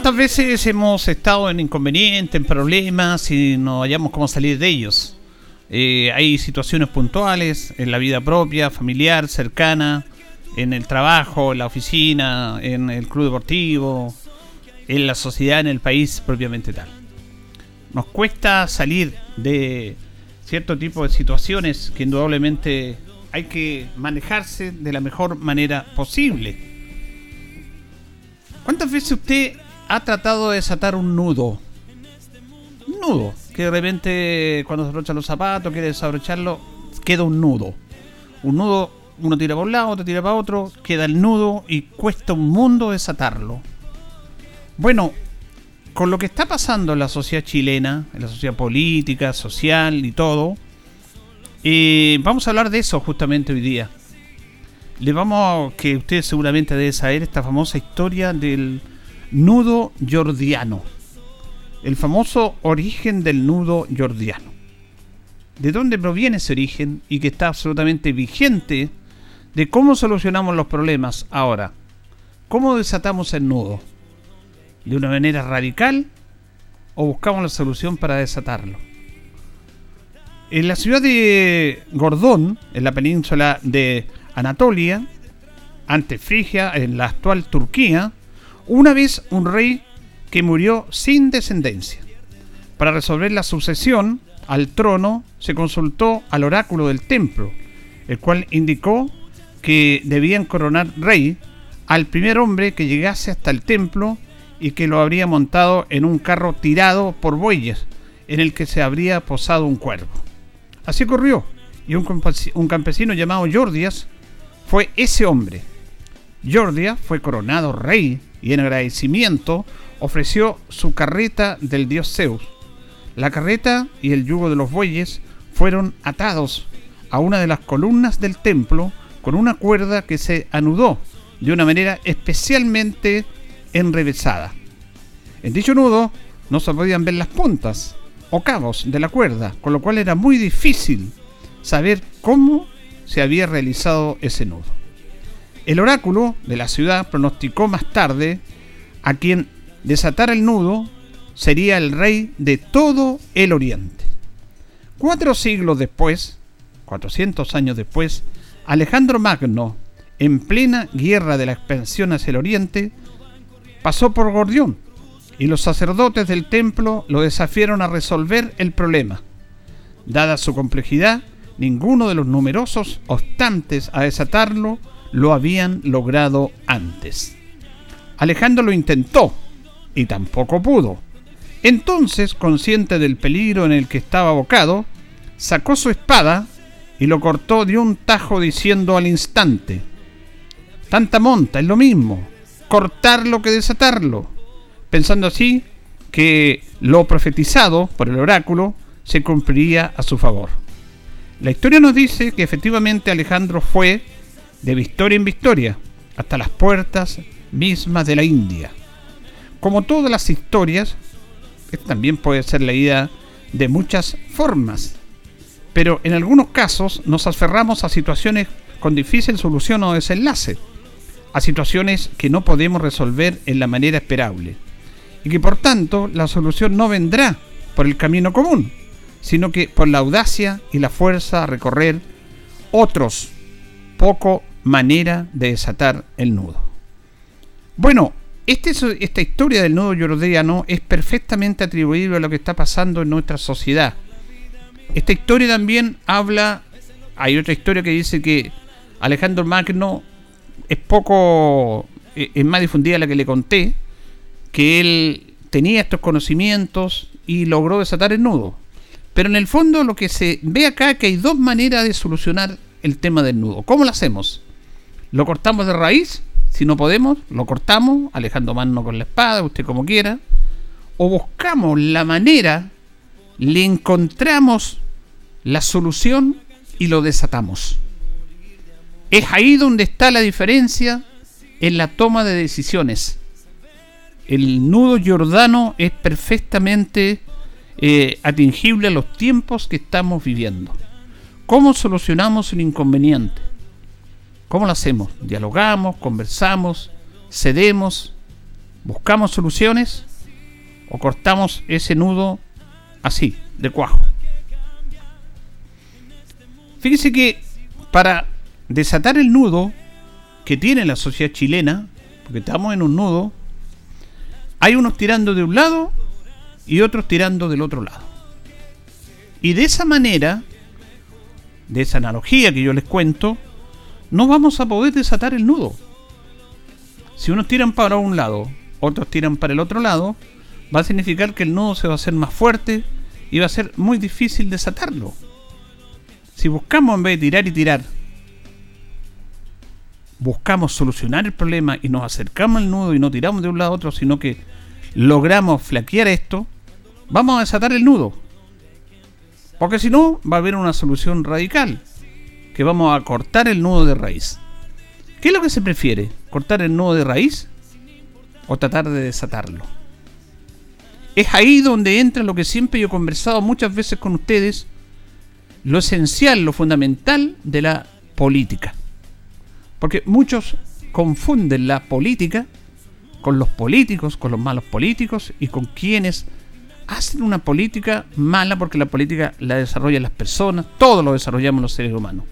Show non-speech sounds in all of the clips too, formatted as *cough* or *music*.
¿Cuántas veces hemos estado en inconvenientes, en problemas y no hallamos cómo salir de ellos? Eh, hay situaciones puntuales en la vida propia, familiar, cercana, en el trabajo, en la oficina, en el club deportivo, en la sociedad, en el país propiamente tal. Nos cuesta salir de cierto tipo de situaciones que indudablemente hay que manejarse de la mejor manera posible. ¿Cuántas veces usted ha tratado de desatar un nudo. Un nudo. Que de repente cuando se abrochan los zapatos, quiere desabrocharlo, queda un nudo. Un nudo, uno tira para un lado, otro tira para otro, queda el nudo y cuesta un mundo desatarlo. Bueno, con lo que está pasando en la sociedad chilena, en la sociedad política, social y todo, eh, vamos a hablar de eso justamente hoy día. Le vamos a que usted seguramente debe saber esta famosa historia del nudo jordiano. El famoso origen del nudo jordiano. ¿De dónde proviene ese origen y que está absolutamente vigente de cómo solucionamos los problemas ahora? ¿Cómo desatamos el nudo? ¿De una manera radical o buscamos la solución para desatarlo? En la ciudad de Gordón, en la península de Anatolia, ante Frigia, en la actual Turquía, una vez un rey que murió sin descendencia. Para resolver la sucesión al trono se consultó al oráculo del templo, el cual indicó que debían coronar rey al primer hombre que llegase hasta el templo y que lo habría montado en un carro tirado por bueyes, en el que se habría posado un cuervo. Así ocurrió, y un, campesino llamado Jordias fue ese hombre. Jordia fue coronado rey y en agradecimiento ofreció su carreta del dios Zeus. La carreta y el yugo de los bueyes fueron atados a una de las columnas del templo con una cuerda que se anudó de una manera especialmente enrevesada. En dicho nudo no se podían ver las puntas o cabos de la cuerda, con lo cual era muy difícil saber cómo se había realizado ese nudo. El oráculo de la ciudad pronosticó más tarde a quien desatara el nudo sería el rey de todo el oriente. Cuatro siglos después, 400 años después, Alejandro Magno, en plena guerra de la expansión hacia el oriente, pasó por Gordión y los sacerdotes del templo lo desafiaron a resolver el problema. Dada su complejidad, ninguno de los numerosos obstantes a desatarlo lo habían logrado antes. Alejandro lo intentó y tampoco pudo. Entonces, consciente del peligro en el que estaba abocado, sacó su espada y lo cortó de un tajo diciendo al instante, Tanta monta, es lo mismo, cortarlo que desatarlo, pensando así que lo profetizado por el oráculo se cumpliría a su favor. La historia nos dice que efectivamente Alejandro fue de victoria en victoria, hasta las puertas mismas de la India. Como todas las historias, también puede ser leída de muchas formas, pero en algunos casos nos aferramos a situaciones con difícil solución o desenlace, a situaciones que no podemos resolver en la manera esperable, y que por tanto la solución no vendrá por el camino común, sino que por la audacia y la fuerza a recorrer otros poco manera de desatar el nudo. Bueno, este, esta historia del nudo jordiano es perfectamente atribuible a lo que está pasando en nuestra sociedad. Esta historia también habla, hay otra historia que dice que Alejandro Magno es poco, eh, es más difundida la que le conté, que él tenía estos conocimientos y logró desatar el nudo. Pero en el fondo lo que se ve acá es que hay dos maneras de solucionar el tema del nudo. ¿Cómo lo hacemos? ¿Lo cortamos de raíz? Si no podemos, lo cortamos, alejando mano con la espada, usted como quiera. O buscamos la manera, le encontramos la solución y lo desatamos. Es ahí donde está la diferencia en la toma de decisiones. El nudo jordano es perfectamente eh, atingible a los tiempos que estamos viviendo. ¿Cómo solucionamos un inconveniente? ¿Cómo lo hacemos? ¿Dialogamos, conversamos, cedemos, buscamos soluciones o cortamos ese nudo así, de cuajo? Fíjese que para desatar el nudo que tiene la sociedad chilena, porque estamos en un nudo, hay unos tirando de un lado y otros tirando del otro lado. Y de esa manera, de esa analogía que yo les cuento, no vamos a poder desatar el nudo. Si unos tiran para un lado, otros tiran para el otro lado, va a significar que el nudo se va a hacer más fuerte y va a ser muy difícil desatarlo. Si buscamos en vez de tirar y tirar, buscamos solucionar el problema y nos acercamos al nudo y no tiramos de un lado a otro, sino que logramos flaquear esto, vamos a desatar el nudo. Porque si no, va a haber una solución radical, que vamos a cortar el nudo de raíz. ¿Qué es lo que se prefiere? ¿Cortar el nudo de raíz o tratar de desatarlo? Es ahí donde entra lo que siempre yo he conversado muchas veces con ustedes, lo esencial, lo fundamental de la política. Porque muchos confunden la política con los políticos, con los malos políticos y con quienes hacen una política mala porque la política la desarrollan las personas, todo lo desarrollamos los seres humanos.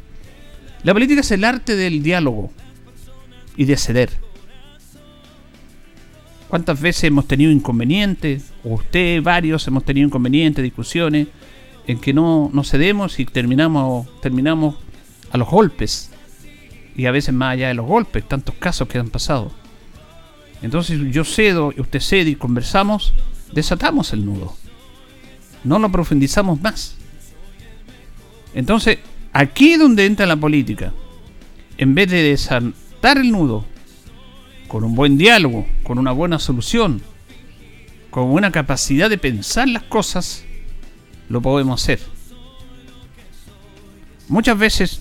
La política es el arte del diálogo y de ceder. ¿Cuántas veces hemos tenido inconvenientes? O usted, varios, hemos tenido inconvenientes, discusiones, en que no, no cedemos y terminamos, terminamos a los golpes. Y a veces más allá de los golpes, tantos casos que han pasado. Entonces yo cedo, usted cede y conversamos, desatamos el nudo. No lo profundizamos más. Entonces, aquí es donde entra la política. En vez de desatar el nudo con un buen diálogo, con una buena solución, con una capacidad de pensar las cosas, lo podemos hacer. Muchas veces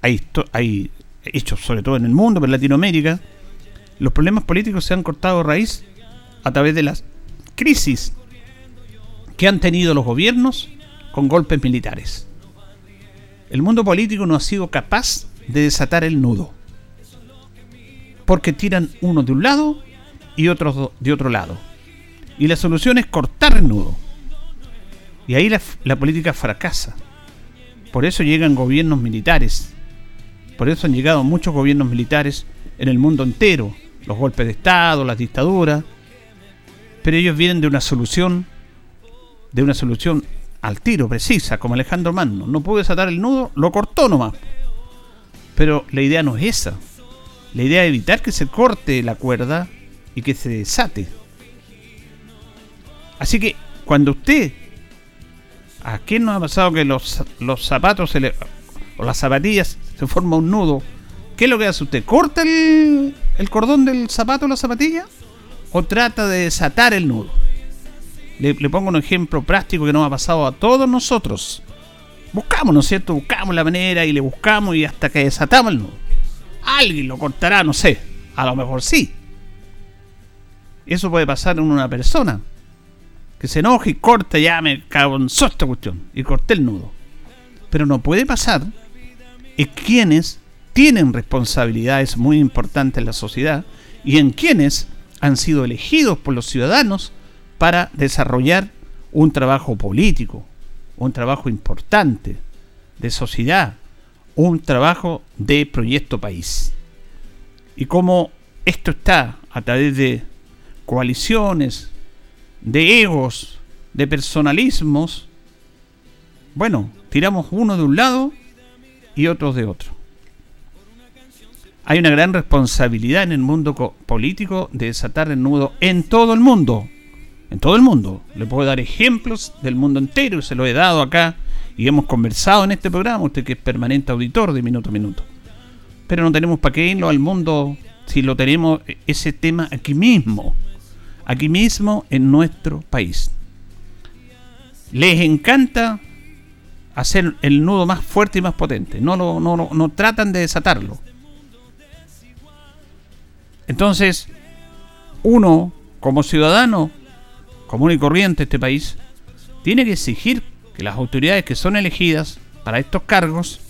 hay, hechos, sobre todo en el mundo, en Latinoamérica, los problemas políticos se han cortado raíz a través de las crisis que han tenido los gobiernos con golpes militares. El mundo político no ha sido capaz de desatar el nudo. Porque tiran uno de un lado y otros de otro lado. Y la solución es cortar el nudo. Y ahí la, la política fracasa. Por eso llegan gobiernos militares. Por eso han llegado muchos gobiernos militares en el mundo entero. Los golpes de Estado, las dictaduras, pero ellos vienen de una solución, de una solución al tiro, precisa, como Alejandro Magno. No pudo desatar el nudo, lo cortó nomás. Pero la idea no es esa. La idea es evitar que se corte la cuerda y que se desate. Así que cuando usted, ¿a quién nos ha pasado que los, los zapatos se le, o las zapatillas se forma un nudo? ¿Qué es lo que hace usted? ¿Corta el, el cordón del zapato o la zapatilla? o trata de desatar el nudo. Le, pongo un ejemplo práctico que nos ha pasado a todos nosotros. Buscamos, ¿no es cierto? Buscamos la manera y le buscamos y hasta que desatamos el nudo. Alguien lo cortará, no sé. A lo mejor sí. Eso puede pasar en una persona. Que se enoje y corta, ya me en esta cuestión. Y corté el nudo. Pero no puede pasar en quienes tienen responsabilidades muy importantes en la sociedad y en quienes han sido elegidos por los ciudadanos para desarrollar un trabajo político, un trabajo importante de sociedad, un trabajo de proyecto país. Y como esto está a través de coaliciones, de egos, de personalismos, bueno, tiramos uno de un lado y otros de otro. Hay una gran responsabilidad en el mundo político de desatar el nudo en todo el mundo. En todo el mundo. Le puedo dar ejemplos del mundo entero, se lo he dado acá y hemos conversado en este programa, usted que es permanente auditor de minuto a minuto. Pero no tenemos para qué irlo al mundo si lo tenemos e-, ese tema aquí mismo, aquí mismo en nuestro país. Les encanta hacer el nudo más fuerte y más potente, no, no, no, no tratan de desatarlo. Entonces, uno, como ciudadano común y corriente este país, tiene que exigir que las autoridades que son elegidas para estos cargos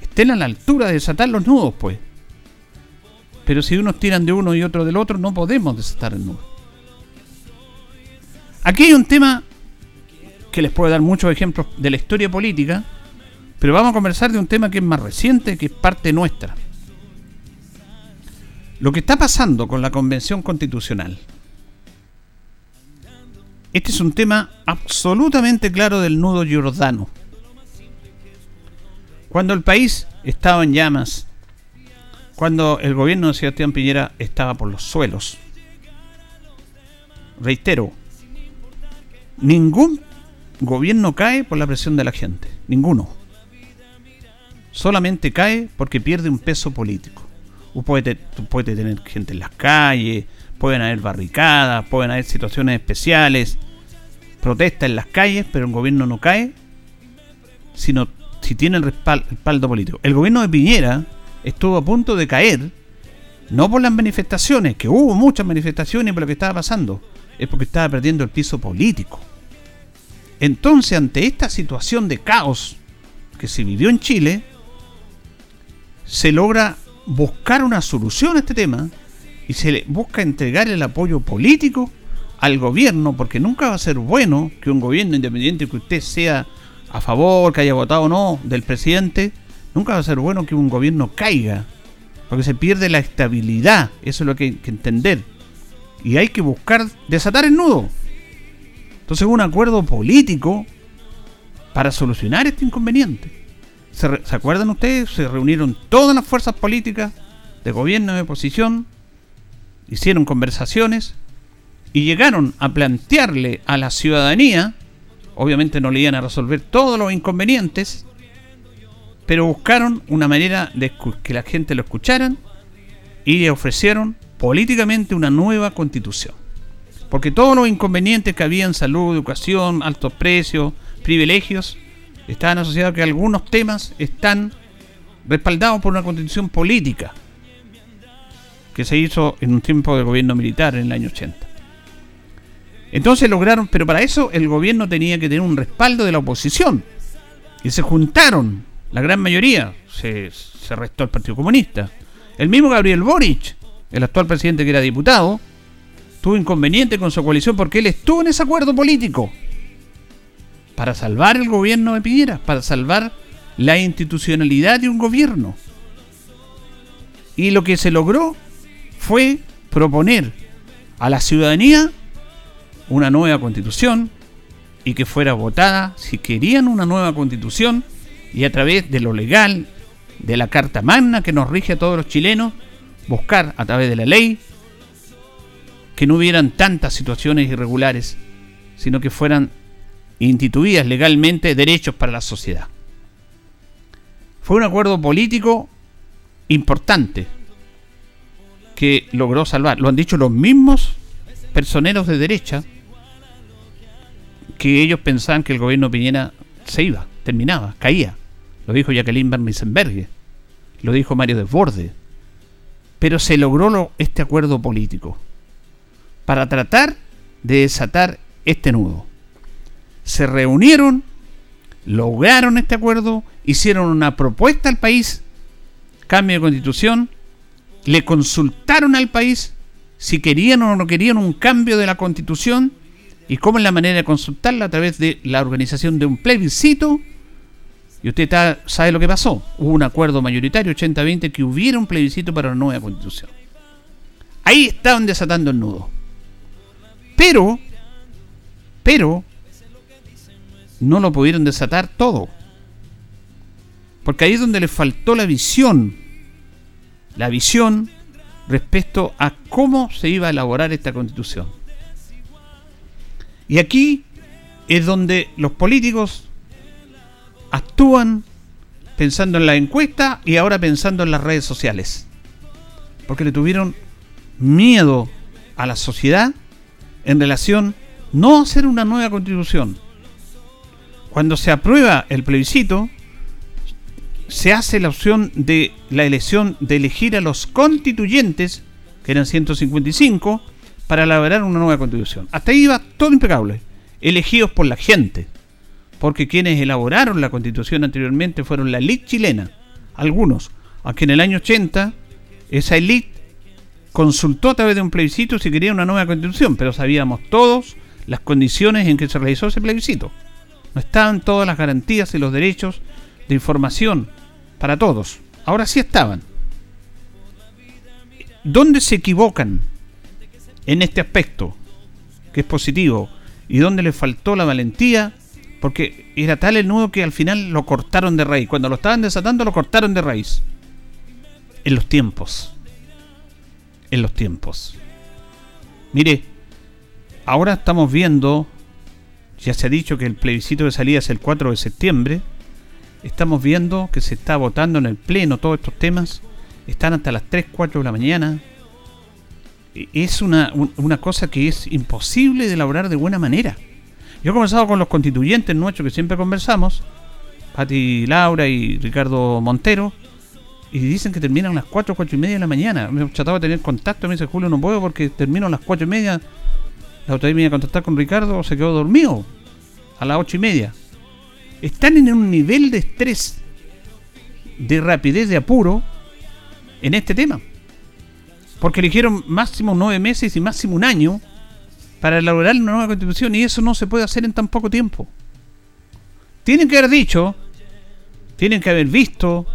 estén a la altura de desatar los nudos, pues. Pero si unos tiran de uno y otro del otro, no podemos desatar el nudo. Aquí hay un tema que les puedo dar muchos ejemplos de la historia política, pero vamos a conversar de un tema que es más reciente, que es parte nuestra. Lo que está pasando con la Convención Constitucional. Este es un tema absolutamente claro del nudo Giordano. Cuando el país estaba en llamas, cuando el gobierno de Sebastián Piñera estaba por los suelos, reitero, ningún gobierno cae por la presión de la gente, ninguno. Solamente cae porque pierde un peso político. Puede, puede tener gente en las calles, pueden haber barricadas, pueden haber situaciones especiales, protesta en las calles, pero el gobierno no cae, sino si tiene el respaldo político. El gobierno de Piñera estuvo a punto de caer, no por las manifestaciones, que hubo muchas manifestaciones por lo que estaba pasando, es porque estaba perdiendo el piso político. Entonces, ante esta situación de caos que se vivió en Chile, se logra buscar una solución a este tema y se le busca entregar el apoyo político al gobierno, porque nunca va a ser bueno que un gobierno independiente que usted sea a favor, que haya votado o no del presidente, nunca va a ser bueno que un gobierno caiga, porque se pierde la estabilidad, eso es lo que hay que entender. Y hay que buscar desatar el nudo. Entonces un acuerdo político para solucionar este inconveniente. ¿Se, acuerdan ustedes? Se reunieron todas las fuerzas políticas de gobierno y de oposición, hicieron conversaciones y llegaron a plantearle a la ciudadanía, obviamente no le iban a resolver todos los inconvenientes, pero buscaron una manera de que la gente lo escucharan y le ofrecieron políticamente una nueva constitución. Porque todos los inconvenientes que había en salud, educación, altos precios, privilegios, estaban asociados a que algunos temas están respaldados por una constitución política que se hizo en un tiempo de gobierno militar en el año 80. Entonces lograron, pero para eso el gobierno tenía que tener un respaldo de la oposición. Y se juntaron, la gran mayoría, se, se restó el Partido Comunista. El mismo Gabriel Boric, el actual presidente que era diputado, tuvo inconveniente con su coalición porque él estuvo en ese acuerdo político para salvar el gobierno de Piñera, para salvar la institucionalidad de un gobierno. Y lo que se logró fue proponer a la ciudadanía una nueva constitución y que fuera votada si querían una nueva constitución y a través de lo legal, de la Carta Magna que nos rige a todos los chilenos, buscar a través de la ley que no hubieran tantas situaciones irregulares, sino que fueran instituidas legalmente derechos para la sociedad. Fue un acuerdo político importante que logró salvar. Lo han dicho los mismos personeros de derecha que ellos pensaban que el gobierno Piñera se iba, terminaba, caía. Lo dijo Jacqueline Van lo dijo Mario Desborde. Pero se logró este acuerdo político para tratar de desatar este nudo. Se reunieron, lograron este acuerdo, hicieron una propuesta al país, cambio de constitución, le consultaron al país si querían o no querían un cambio de la constitución y cómo es la manera de consultarla a través de la organización de un plebiscito. Y usted sabe lo que pasó. Hubo un acuerdo mayoritario 80-20 que hubiera un plebiscito para una nueva constitución. Ahí estaban desatando el nudo. Pero, pero, no lo pudieron desatar todo. Porque ahí es donde le faltó la visión. La visión respecto a cómo se iba a elaborar esta constitución. Y aquí es donde los políticos actúan pensando en la encuesta y ahora pensando en las redes sociales. Porque le tuvieron miedo a la sociedad en relación no hacer una nueva constitución. Cuando se aprueba el plebiscito, se hace la opción de la elección de elegir a los constituyentes, que eran 155, para elaborar una nueva constitución. Hasta ahí iba todo impecable, elegidos por la gente, porque quienes elaboraron la constitución anteriormente fueron la elite chilena, algunos, aunque en el año 80 esa elite consultó a través de un plebiscito si quería una nueva constitución, pero sabíamos todos las condiciones en que se realizó ese plebiscito. No estaban todas las garantías y los derechos de información para todos. Ahora sí estaban. ¿Dónde se equivocan en este aspecto, que es positivo, y dónde le faltó la valentía? Porque era tal el nudo que al final lo cortaron de raíz. Cuando lo estaban desatando, lo cortaron de raíz. En los tiempos. En los tiempos. Mire, ahora estamos viendo, ya se ha dicho que el plebiscito de salida es el 4 de septiembre, estamos viendo que se está votando en el Pleno todos estos temas. Están hasta las 3, 4 de la mañana. E, es una, una cosa que es imposible de elaborar de buena manera. Yo he conversado con los constituyentes nuestros que siempre conversamos, Pati Laura y Ricardo Montero, y dicen que terminan a las 4, 4 y media de la mañana. Me he tratado de tener contacto, me dice Julio, no puedo porque termino a las 4 y media. La otra vez me iba a contactar con Ricardo, se quedó dormido a las 8 y media están en un nivel de estrés, de rapidez, de apuro en este tema. Porque eligieron máximo nueve meses y máximo un año para elaborar una nueva constitución y eso no se puede hacer en tan poco tiempo. Tienen que haber dicho, tienen que haber visto,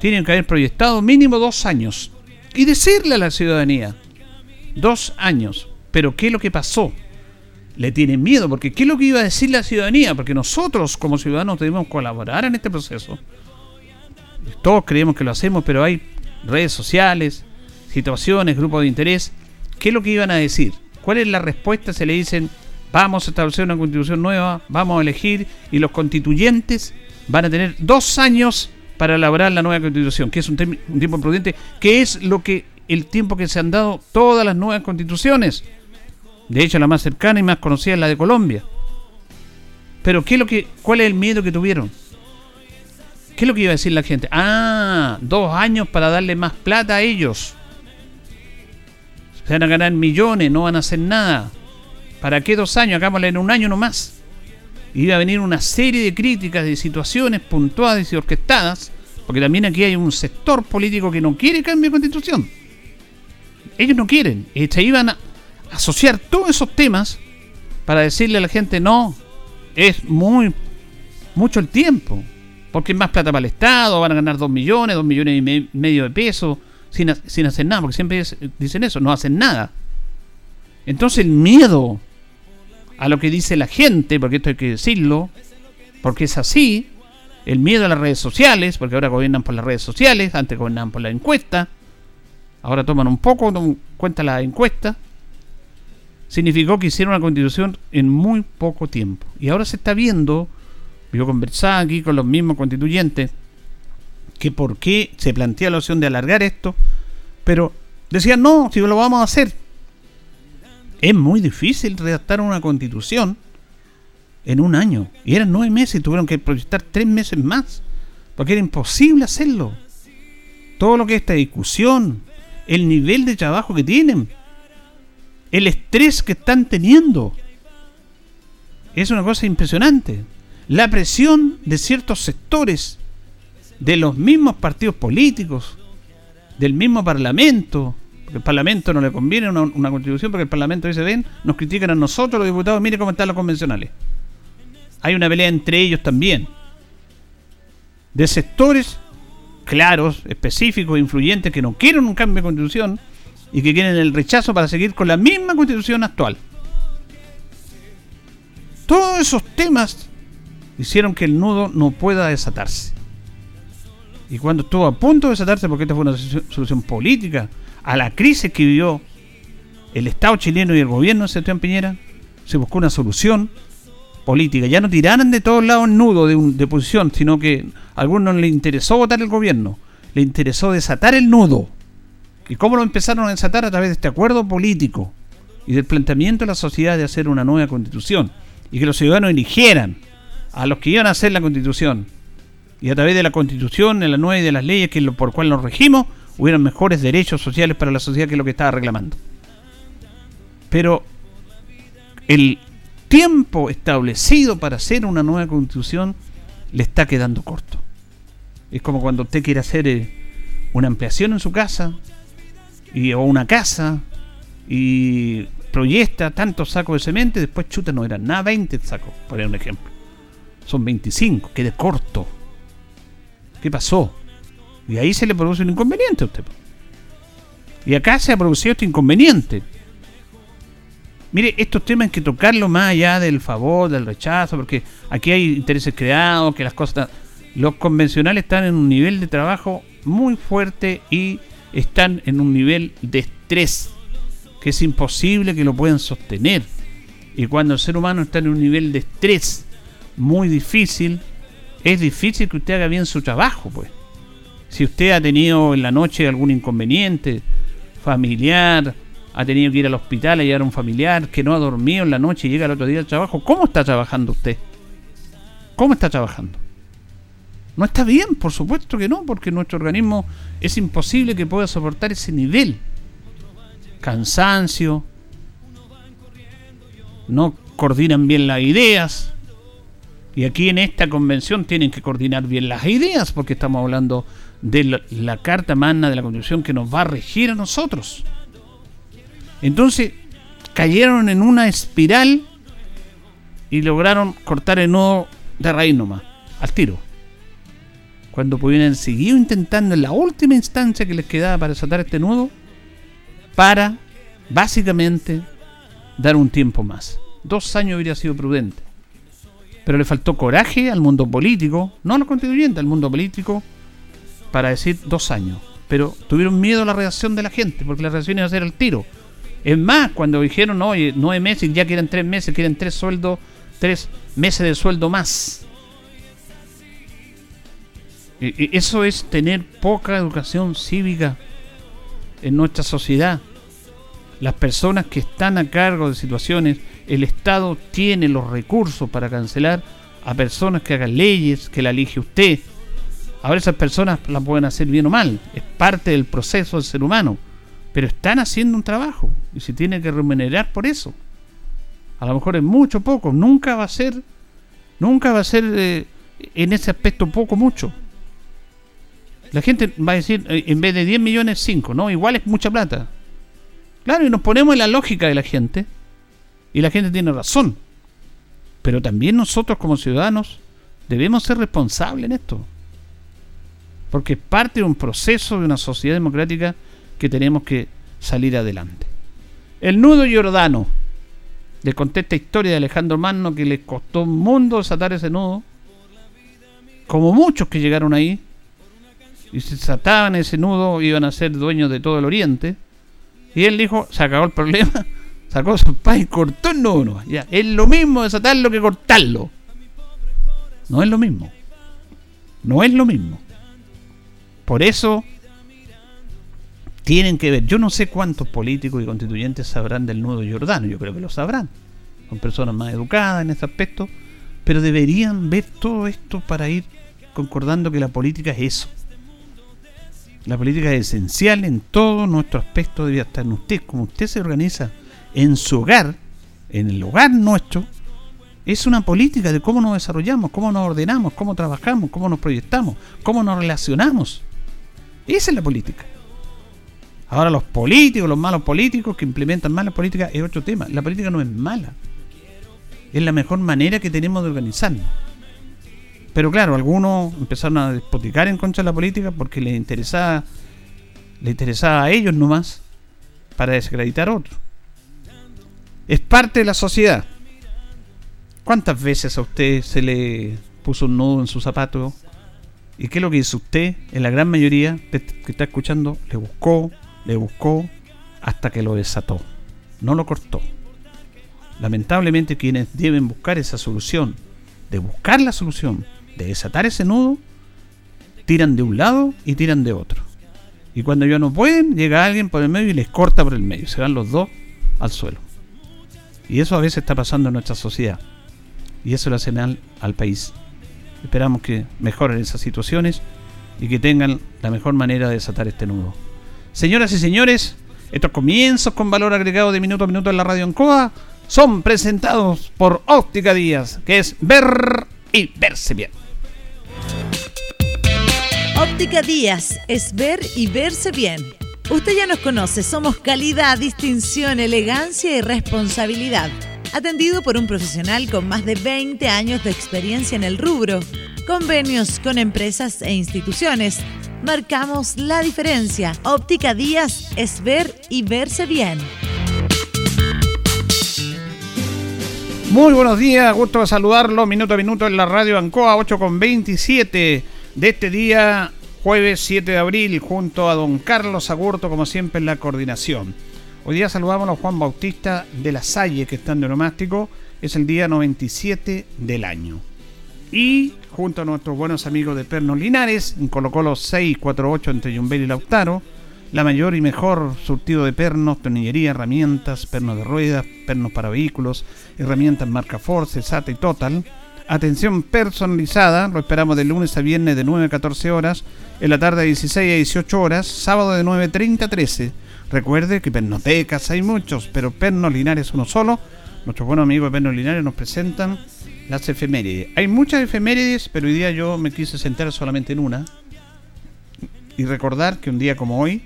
tienen que haber proyectado mínimo dos años y decirle a la ciudadanía, dos años, pero ¿qué es lo que pasó? Le tienen miedo, porque ¿qué es lo que iba a decir la ciudadanía? Porque nosotros como ciudadanos debemos colaborar en este proceso. Todos creemos que lo hacemos, pero hay redes sociales, situaciones, grupos de interés. ¿Qué es lo que iban a decir? ¿Cuál es la respuesta? Se le dicen, vamos a establecer una constitución nueva, vamos a elegir, y los constituyentes van a tener dos años para elaborar la nueva constitución, que es un, un tiempo prudente, que es lo que el tiempo que se han dado todas las nuevas constituciones de hecho, la más cercana y más conocida es la de Colombia. Pero ¿qué es lo que, ¿cuál es el miedo que tuvieron? ¿Qué es lo que iba a decir la gente? Ah, dos años para darle más plata a ellos. Se van a ganar millones, no van a hacer nada. ¿Para qué dos años? Hagámosle en un año nomás. Iba a venir una serie de críticas, de situaciones puntuadas y orquestadas, porque también aquí hay un sector político que no quiere cambio de constitución. Ellos no quieren. Se iban a, asociar todos esos temas para decirle a la gente no, es muy mucho el tiempo, porque es más plata para el Estado, van a ganar 2 millones, 2 millones y medio de pesos, sin, sin hacer nada, porque siempre dicen eso, no hacen nada. Entonces el miedo a lo que dice la gente, porque esto hay que decirlo, porque es así, el miedo a las redes sociales, porque ahora gobiernan por las redes sociales, antes gobernaban por la encuesta, ahora toman un poco en cuenta la encuesta, significó que hicieron una constitución en muy poco tiempo. Y ahora se está viendo, yo conversaba aquí con los mismos constituyentes, que por qué se plantea la opción de alargar esto, pero decían, no, si lo vamos a hacer. Es muy difícil redactar una constitución en un año. Y eran nueve meses y tuvieron que proyectar tres meses más, porque era imposible hacerlo. Todo lo que es esta discusión, el nivel de trabajo que tienen, el estrés que están teniendo. Es una cosa impresionante. La presión de ciertos sectores, de los mismos partidos políticos, del mismo Parlamento, porque el Parlamento no le conviene una, constitución, porque el Parlamento dice, ven, nos critican a nosotros los diputados, mire cómo están los convencionales. Hay una pelea entre ellos también. De sectores claros, específicos, influyentes, que no quieren un cambio de constitución, y que quieren el rechazo para seguir con la misma constitución actual. Todos esos temas hicieron que el nudo no pueda desatarse. Y cuando estuvo a punto de desatarse, porque esta fue una solución política a la crisis que vivió el Estado chileno y el gobierno de Sebastián Piñera, se buscó una solución política. Ya no tiraran de todos lados el nudo de, de posición, sino que a algunos les interesó votar el gobierno, le interesó desatar el nudo. ¿Y cómo lo empezaron a desatar? A través de este acuerdo político y del planteamiento de la sociedad de hacer una nueva constitución. Y que los ciudadanos eligieran a los que iban a hacer la constitución. Y a través de la constitución, de la nueva y de las leyes que lo, por cual nos regimos, hubieran mejores derechos sociales para la sociedad que lo que estaba reclamando. Pero el tiempo establecido para hacer una nueva constitución le está quedando corto. Es como cuando usted quiere hacer eh, una ampliación en su casa y, o una casa y proyecta tantos sacos de cemento y después chuta no eran nada 20 sacos, por un ejemplo. Son 25, quede corto. ¿Qué pasó? Y ahí se le produce un inconveniente a usted. Y acá se ha producido este inconveniente. Mire, estos temas hay que tocarlo más allá del favor, del rechazo, porque aquí hay intereses creados, que las cosas... Los convencionales están en un nivel de trabajo muy fuerte y están en un nivel de estrés que es imposible que lo puedan sostener. Y cuando el ser humano está en un nivel de estrés muy difícil, es difícil que usted haga bien su trabajo, pues. Si usted ha tenido en la noche algún inconveniente familiar, ha tenido que ir al hospital a llevar a un familiar que no ha dormido en la noche y llega el otro día al trabajo, ¿cómo está trabajando usted? ¿Cómo está trabajando? No está bien, por supuesto que no, porque nuestro organismo es imposible que pueda soportar ese nivel. Cansancio, no coordinan bien las ideas. Y aquí en esta convención tienen que coordinar bien las ideas, porque estamos hablando de la, carta magna de la Constitución que nos va a regir a nosotros. Entonces cayeron en una espiral y lograron cortar el nudo de raíz nomás, al tiro. Cuando pudieran seguir intentando en la última instancia que les quedaba para desatar este nudo, para básicamente dar un tiempo más. Dos años hubiera sido prudente. Pero le faltó coraje al mundo político, no a los constituyentes, al mundo político, para decir dos años. Pero tuvieron miedo a la reacción de la gente, porque la reacción iba a ser al tiro. Es más, cuando dijeron, oye, nueve meses, ya quieren tres meses, quieren tres sueldos, tres meses de sueldo más. Eso es tener poca educación cívica en nuestra sociedad. Las personas que están a cargo de situaciones, el Estado tiene los recursos para cancelar a personas que hagan leyes, que la elige usted. Ahora esas personas la pueden hacer bien o mal, es parte del proceso del ser humano pero están haciendo un trabajo y se tiene que remunerar por eso. A lo mejor es mucho, poco, nunca va a ser, nunca va a ser eh, en ese aspecto poco, mucho. La gente va a decir, eh, en vez de 10 millones, 5, ¿no? Igual es mucha plata. Claro, y nos ponemos en la lógica de la gente, y la gente tiene razón. Pero también nosotros como ciudadanos debemos ser responsables en esto. Porque es parte de un proceso de una sociedad democrática que tenemos que salir adelante. El nudo Jordano. Le conté esta historia de Alejandro Magno que le costó un mundo desatar ese nudo. Como muchos que llegaron ahí. Y se desataban ese nudo, iban a ser dueños de todo el oriente. Y él dijo, se acabó el problema. *laughs* Sacó su paz y cortó el nudo. Ya, es lo mismo desatarlo que cortarlo. No es lo mismo. No es lo mismo. Por eso tienen que ver. Yo no sé cuántos políticos y constituyentes sabrán del nudo Jordano, yo creo que lo sabrán. Son personas más educadas en ese aspecto, pero deberían ver todo esto para ir concordando que la política es eso. La política es esencial en todo nuestro aspecto, debería estar en usted. Como usted se organiza en su hogar, en el hogar nuestro, es una política de cómo nos desarrollamos, cómo nos ordenamos, cómo trabajamos, cómo nos proyectamos, cómo nos relacionamos. Esa es la política. Ahora los políticos, los malos políticos que implementan malas políticas es otro tema. La política no es mala. Es la mejor manera que tenemos de organizarnos. Pero claro, algunos empezaron a despoticar en contra de la política porque les interesaba, les interesaba a ellos nomás para desacreditar a otros. Es parte de la sociedad. ¿Cuántas veces a usted se le puso un nudo en su zapato ¿Y qué es lo que hizo usted? En la gran mayoría que está escuchando, le buscó, le buscó, hasta que lo desató. No lo cortó. Lamentablemente quienes deben buscar esa solución, de buscar la solución, de desatar ese nudo, tiran de un lado y tiran de otro. Y cuando ya no pueden, llega alguien por el medio y les corta por el medio. Se van los dos al suelo. Y eso a veces está pasando en nuestra sociedad. Y eso le hace mal al país. Esperamos que mejoren esas situaciones y que tengan la mejor manera de desatar este nudo. Señoras y señores, estos comienzos con valor agregado de minuto a minuto en la radio Ancoa son presentados por Óptica Díaz, que es ver y verse bien. Óptica Díaz es ver y verse bien. Usted ya nos conoce, somos calidad, distinción, elegancia y responsabilidad atendido por un profesional con más de 20 años de experiencia en el rubro. Convenios con empresas e instituciones. Marcamos la diferencia. Óptica Díaz es ver y verse bien. Muy buenos días, gusto saludarlo minuto a minuto en la radio Ancoa 8 con 27 de este día jueves 7 de abril junto a don Carlos Agurto como siempre en la coordinación. Hoy día saludamos a Juan Bautista de la Salle, que está en Neuromástico. Es el día 97 del año. Y junto a nuestros buenos amigos de Pernos Linares, en Colo Colo 648 entre Yumbel y Lautaro, la mayor y mejor surtido de pernos, tornillería, herramientas, pernos de ruedas, pernos para vehículos, herramientas marca Force, SATA y Total. Atención personalizada, lo esperamos de lunes a viernes de 9 a 14 horas, en la tarde de 16 a 18 horas, sábado de 9.30 a 13 Recuerde que pernotecas hay muchos, pero Pernos Linares uno solo. Nuestros buenos amigos de Pernos Linares nos presentan las efemérides. Hay muchas efemérides, pero hoy día yo me quise sentar solamente en una. Y recordar que un día como hoy,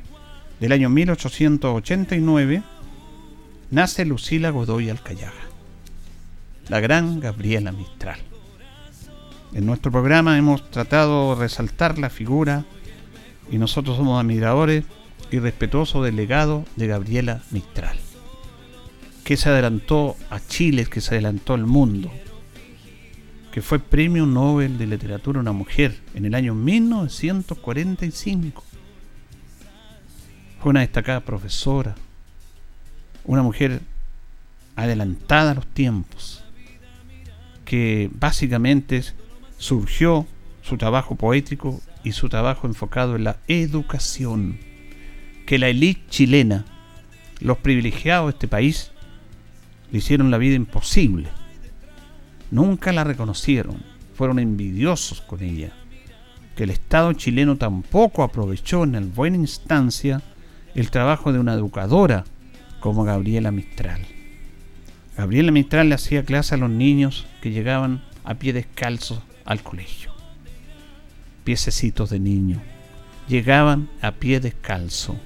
del año 1889, nace Lucila Godoy Alcayaga, la gran Gabriela Mistral. En nuestro programa hemos tratado de resaltar la figura y nosotros somos admiradores y respetuoso del legado de Gabriela Mistral, que se adelantó a Chile, que se adelantó al mundo, que fue premio Nobel de Literatura una mujer en el año 1945. Fue una destacada profesora, una mujer adelantada a los tiempos, que básicamente surgió su trabajo poético y su trabajo enfocado en la educación que la élite chilena, los privilegiados de este país, le hicieron la vida imposible. Nunca la reconocieron, fueron envidiosos con ella. Que el Estado chileno tampoco aprovechó en el buena instancia el trabajo de una educadora como Gabriela Mistral. Gabriela Mistral le hacía clase a los niños que llegaban a pie descalzo al colegio. Piececitos de niño. Llegaban a pie descalzo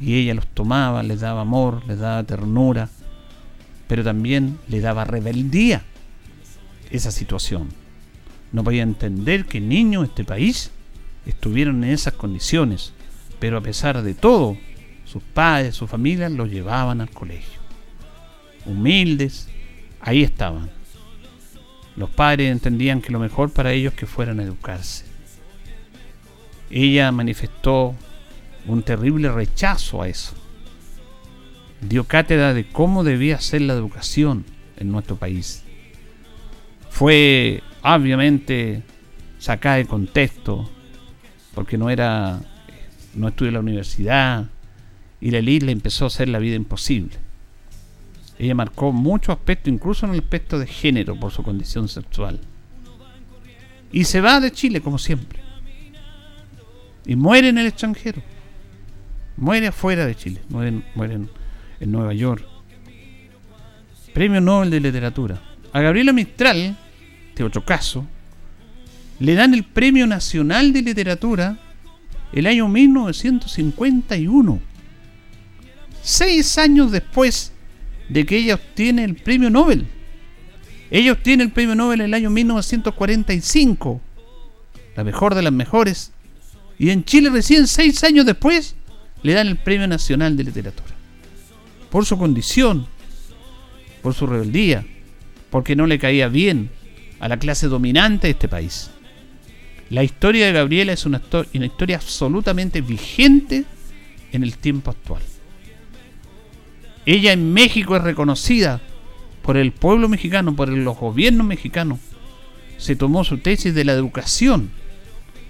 y ella los tomaba, les daba amor, les daba ternura, pero también le daba rebeldía esa situación. No podía entender que niños de este país estuvieron en esas condiciones, pero a pesar de todo, sus padres, sus familias los llevaban al colegio. Humildes, ahí estaban. Los padres entendían que lo mejor para ellos que fueran a educarse. Ella manifestó un terrible rechazo a eso. Dio cátedra de cómo debía ser la educación en nuestro país. Fue obviamente sacada de contexto porque no era no estudió en la universidad y la elite le empezó a hacer la vida imposible. Ella marcó muchos aspectos, incluso en el aspecto de género por su condición sexual. Y se va de Chile como siempre. Y muere en el extranjero muere afuera de Chile, muere, en Nueva York. Premio Nobel de Literatura. A Gabriela Mistral, de otro caso, le dan el Premio Nacional de Literatura el año 1951. Seis años después de que ella obtiene el Premio Nobel. Ella obtiene el Premio Nobel en el año 1945. La mejor de las mejores. Y en Chile recién seis años después le dan el Premio Nacional de Literatura. Por su condición, por su rebeldía, porque no le caía bien a la clase dominante de este país. La historia de Gabriela es una, una historia absolutamente vigente en el tiempo actual. Ella en México es reconocida por el pueblo mexicano, por los gobiernos mexicanos. Se tomó su tesis de la educación.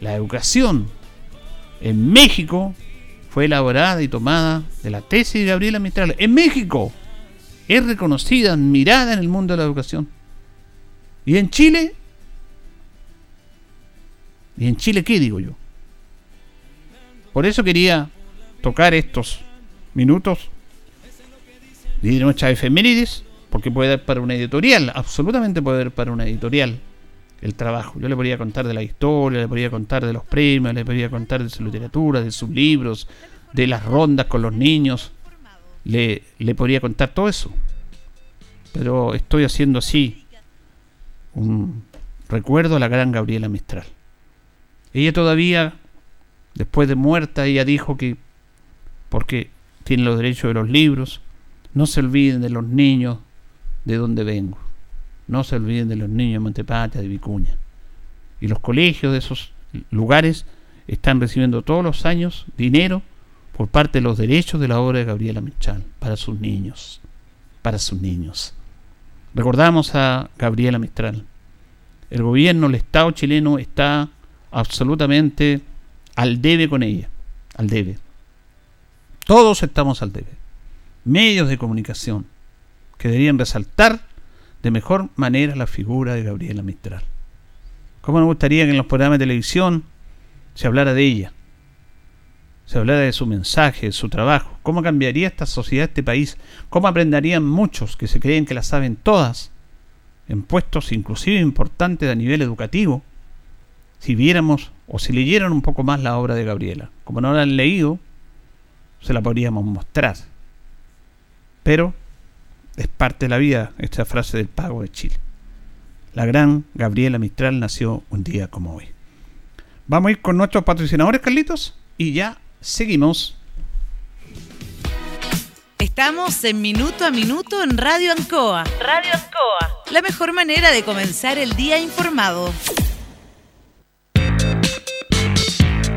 La educación en México fue elaborada y tomada de la tesis de Gabriela Mistral. En México es reconocida, admirada en el mundo de la educación. ¿Y en Chile? ¿Y en Chile qué digo yo? Por eso quería tocar estos minutos de nuestra efemérides, porque puede dar para una editorial, absolutamente puede dar para una editorial el trabajo. Yo le podría contar de la historia, le podría contar de los premios, le podría contar de su literatura, de sus libros, de las rondas con los niños. Le, le podría contar todo eso. Pero estoy haciendo así un recuerdo a la gran Gabriela Mistral. Ella todavía, después de muerta, ella dijo que, porque tiene los derechos de los libros, no se olviden de los niños de donde vengo. No se olviden de los niños de Montepatria, de Vicuña. Y los colegios de esos lugares están recibiendo todos los años dinero por parte de los derechos de la obra de Gabriela Mistral para sus niños. Para sus niños. Recordamos a Gabriela Mistral. El gobierno, el Estado chileno está absolutamente al debe con ella. Al debe. Todos estamos al debe. Medios de comunicación que deberían resaltar de mejor manera la figura de Gabriela Mistral. ¿Cómo nos gustaría que en los programas de televisión se hablara de ella? Se hablara de su mensaje, de su trabajo. ¿Cómo cambiaría esta sociedad, este país? ¿Cómo aprenderían muchos que se creen que la saben todas, en puestos inclusive importantes a nivel educativo, si viéramos o si leyeran un poco más la obra de Gabriela? Como no la han leído, se la podríamos mostrar. Pero es parte de la vida esta frase del pago de Chile. La gran Gabriela Mistral nació un día como hoy. Vamos a ir con nuestros patrocinadores, Carlitos, y ya seguimos. Estamos en Minuto a Minuto en Radio Ancoa. Radio Ancoa. La mejor manera de comenzar el día informado.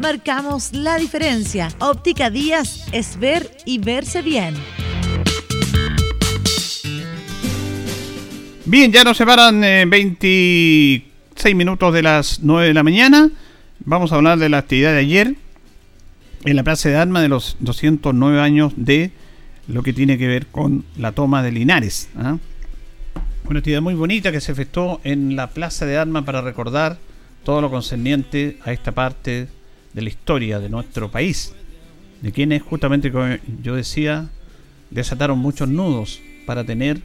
Marcamos la diferencia. Óptica Díaz es ver y verse bien. Bien, ya nos separan 26 eh, minutos de las 9 de la mañana. Vamos a hablar de la actividad de ayer en la Plaza de Armas de los 209 años de lo que tiene que ver con la toma de Linares. ¿ah? Una actividad muy bonita que se efectuó en la Plaza de Armas para recordar todo lo concerniente a esta parte de la historia de nuestro país, de quienes justamente, como yo decía, desataron muchos nudos para tener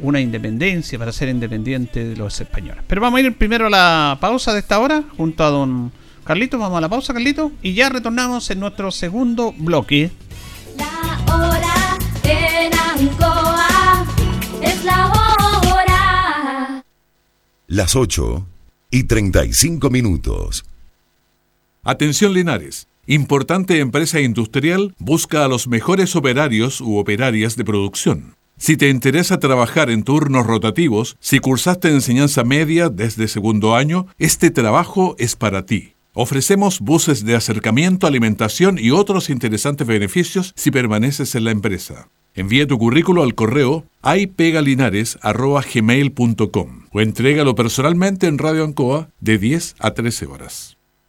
una independencia, para ser independiente de los españoles. Pero vamos a ir primero a la pausa de esta hora junto a don Carlito. Vamos a la pausa, Carlito, y ya retornamos en nuestro segundo bloque. La hora en Ancoa es la hora. Las 8 y 35 minutos. Atención Linares. Importante empresa industrial busca a los mejores operarios u operarias de producción. Si te interesa trabajar en turnos rotativos, si cursaste enseñanza media desde segundo año, este trabajo es para ti. Ofrecemos buses de acercamiento, alimentación y otros interesantes beneficios si permaneces en la empresa. Envía tu currículo al correo aipegalinares.gmail.com o entrégalo personalmente en Radio Ancoa de 10 a 13 horas.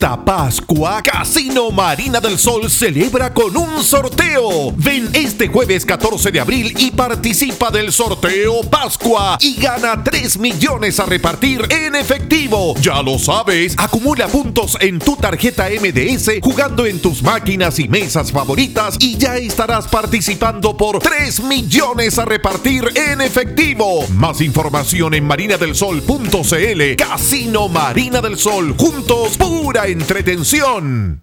Pascua, Casino Marina del Sol celebra con un sorteo. Ven este jueves 14 de abril y participa del sorteo Pascua y gana 3 millones a repartir en efectivo. Ya lo sabes, acumula puntos en tu tarjeta MDS jugando en tus máquinas y mesas favoritas y ya estarás participando por 3 millones a repartir en efectivo. Más información en marinadelsol.cl. Casino Marina del Sol. Juntos, pura entretención.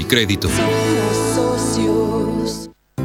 y crédito.